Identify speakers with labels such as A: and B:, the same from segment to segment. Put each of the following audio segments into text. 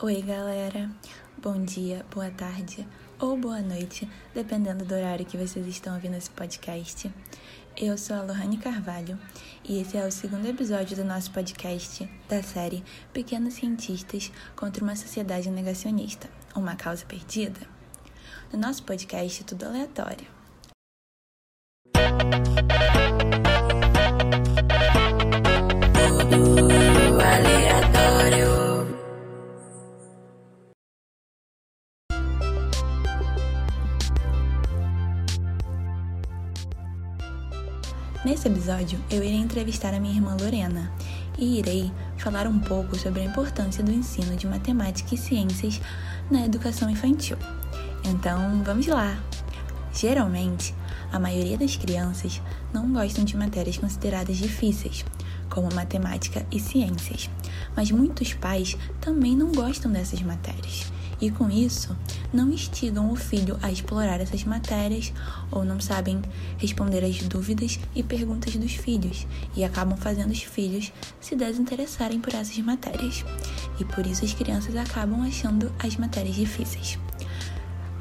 A: Oi, galera. Bom dia, boa tarde ou boa noite, dependendo do horário que vocês estão ouvindo esse podcast. Eu sou a Lohane Carvalho e esse é o segundo episódio do nosso podcast da série Pequenos Cientistas contra uma Sociedade Negacionista Uma Causa Perdida. No nosso podcast, tudo aleatório. Tudo aleatório. Nesse episódio, eu irei entrevistar a minha irmã Lorena e irei falar um pouco sobre a importância do ensino de matemática e ciências na educação infantil. Então, vamos lá! Geralmente, a maioria das crianças não gostam de matérias consideradas difíceis, como matemática e ciências, mas muitos pais também não gostam dessas matérias e com isso não instigam o filho a explorar essas matérias ou não sabem responder às dúvidas e perguntas dos filhos e acabam fazendo os filhos se desinteressarem por essas matérias. E por isso as crianças acabam achando as matérias difíceis.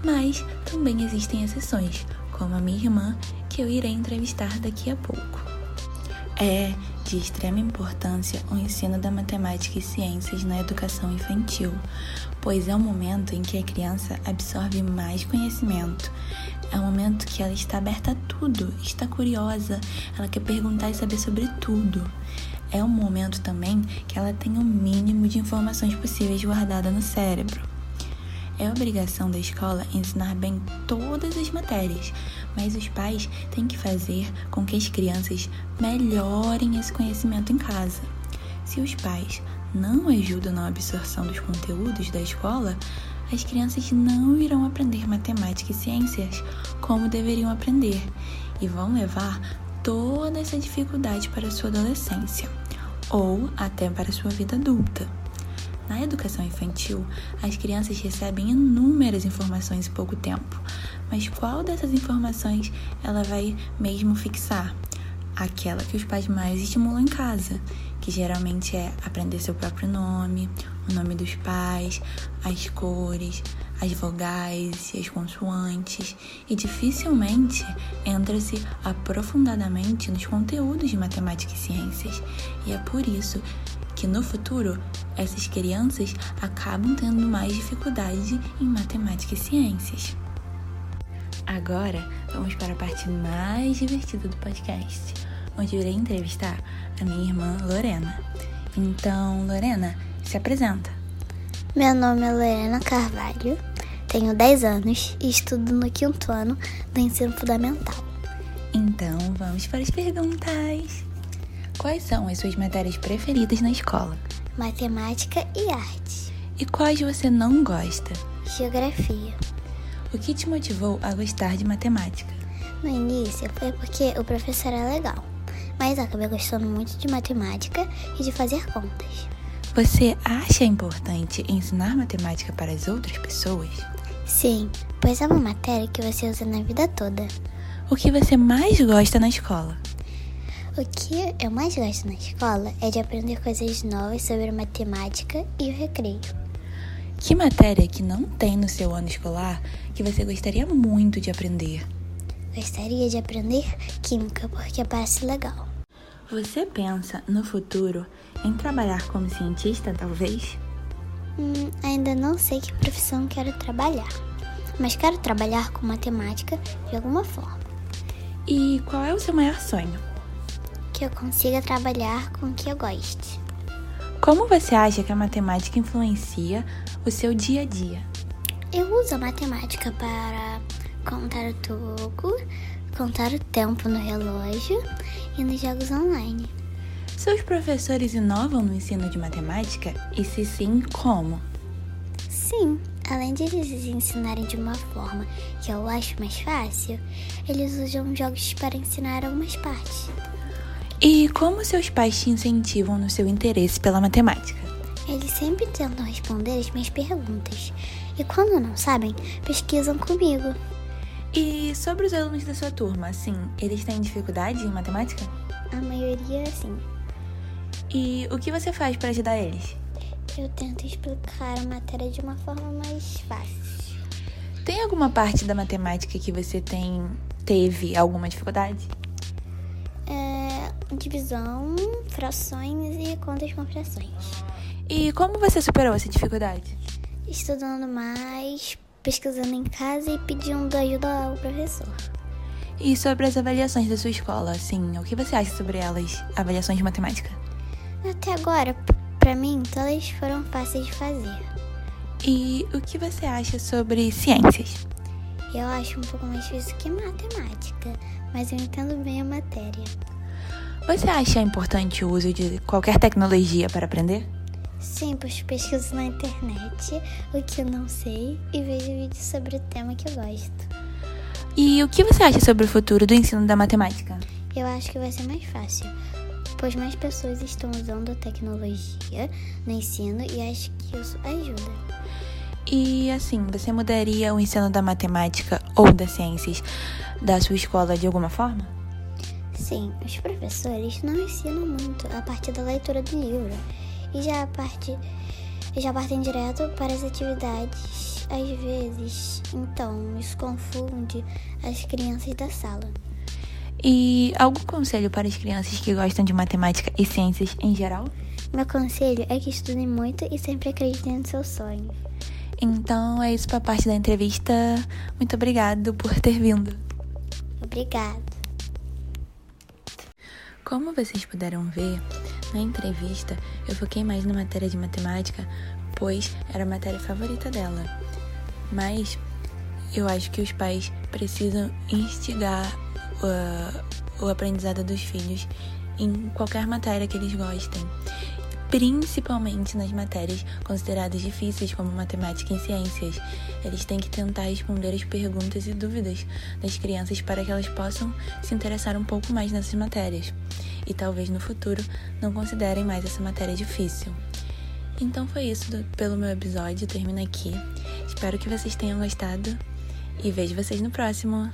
A: Mas também existem exceções, como a minha irmã, que eu irei entrevistar daqui a pouco. É de extrema importância o ensino da matemática e ciências na educação infantil, pois é o momento em que a criança absorve mais conhecimento. É o momento que ela está aberta a tudo, está curiosa, ela quer perguntar e saber sobre tudo. É um momento também que ela tem o mínimo de informações possíveis guardada no cérebro. É obrigação da escola ensinar bem todas as matérias, mas os pais têm que fazer com que as crianças melhorem esse conhecimento em casa. Se os pais não ajudam na absorção dos conteúdos da escola, as crianças não irão aprender matemática e ciências como deveriam aprender e vão levar toda essa dificuldade para a sua adolescência ou até para a sua vida adulta. Na educação infantil, as crianças recebem inúmeras informações em pouco tempo, mas qual dessas informações ela vai mesmo fixar? Aquela que os pais mais estimulam em casa, que geralmente é aprender seu próprio nome, o nome dos pais, as cores, as vogais e as consoantes, e dificilmente entra-se aprofundadamente nos conteúdos de matemática e ciências. E é por isso que no futuro essas crianças acabam tendo mais dificuldade em matemática e ciências. Agora vamos para a parte mais divertida do podcast, onde eu irei entrevistar a minha irmã Lorena. Então, Lorena, se apresenta.
B: Meu nome é Lorena Carvalho, tenho 10 anos e estudo no quinto ano do ensino fundamental.
A: Então, vamos para as perguntas. Quais são as suas matérias preferidas na escola?
B: Matemática e arte.
A: E quais você não gosta?
B: Geografia.
A: O que te motivou a gostar de matemática?
B: No início foi porque o professor é legal, mas acabei gostando muito de matemática e de fazer contas.
A: Você acha importante ensinar matemática para as outras pessoas?
B: Sim, pois é uma matéria que você usa na vida toda.
A: O que você mais gosta na escola?
B: O que eu mais gosto na escola é de aprender coisas novas sobre matemática e o recreio.
A: Que matéria que não tem no seu ano escolar que você gostaria muito de aprender?
B: Gostaria de aprender química porque parece legal.
A: Você pensa no futuro em trabalhar como cientista, talvez?
B: Hum, ainda não sei que profissão quero trabalhar, mas quero trabalhar com matemática de alguma forma.
A: E qual é o seu maior sonho?
B: Que eu consiga trabalhar com o que eu goste.
A: Como você acha que a matemática influencia o seu dia a dia?
B: Eu uso a matemática para contar o toco, contar o tempo no relógio e nos jogos online.
A: Seus professores inovam no ensino de matemática? E se sim, como?
B: Sim, além de eles ensinarem de uma forma que eu acho mais fácil, eles usam jogos para ensinar algumas partes.
A: E como seus pais te incentivam no seu interesse pela matemática?
B: Eles sempre tentam responder as minhas perguntas. E quando não sabem, pesquisam comigo.
A: E sobre os alunos da sua turma, assim, eles têm dificuldade em matemática?
B: A maioria, sim.
A: E o que você faz para ajudar eles?
B: eu tento explicar a matéria de uma forma mais fácil.
A: Tem alguma parte da matemática que você tem teve alguma dificuldade?
B: Divisão, frações e contas com frações.
A: E como você superou essa dificuldade?
B: Estudando mais, pesquisando em casa e pedindo ajuda ao professor.
A: E sobre as avaliações da sua escola, assim, o que você acha sobre elas, avaliações de matemática?
B: Até agora, para mim, todas foram fáceis de fazer.
A: E o que você acha sobre ciências?
B: Eu acho um pouco mais difícil que matemática, mas eu entendo bem a matéria.
A: Você acha importante o uso de qualquer tecnologia para aprender?
B: Sim, pois pesquiso na internet o que eu não sei e vejo vídeos sobre o tema que eu gosto.
A: E o que você acha sobre o futuro do ensino da matemática?
B: Eu acho que vai ser mais fácil, pois mais pessoas estão usando a tecnologia no ensino e acho que isso ajuda.
A: E assim, você mudaria o ensino da matemática ou das ciências da sua escola de alguma forma?
B: Sim, os professores não ensinam muito a partir da leitura do livro e já a parte já partem direto para as atividades às vezes. Então, isso confunde as crianças da sala.
A: E algum conselho para as crianças que gostam de matemática e ciências em geral?
B: Meu conselho é que estudem muito e sempre acreditem nos seus sonhos.
A: Então é isso para a parte da entrevista. Muito obrigado por ter vindo.
B: Obrigado.
A: Como vocês puderam ver, na entrevista eu foquei mais na matéria de matemática, pois era a matéria favorita dela. Mas eu acho que os pais precisam instigar uh, o aprendizado dos filhos em qualquer matéria que eles gostem, principalmente nas matérias consideradas difíceis, como matemática e ciências. Eles têm que tentar responder as perguntas e dúvidas das crianças para que elas possam se interessar um pouco mais nessas matérias e talvez no futuro não considerem mais essa matéria difícil. Então foi isso do, pelo meu episódio, termina aqui. Espero que vocês tenham gostado e vejo vocês no próximo.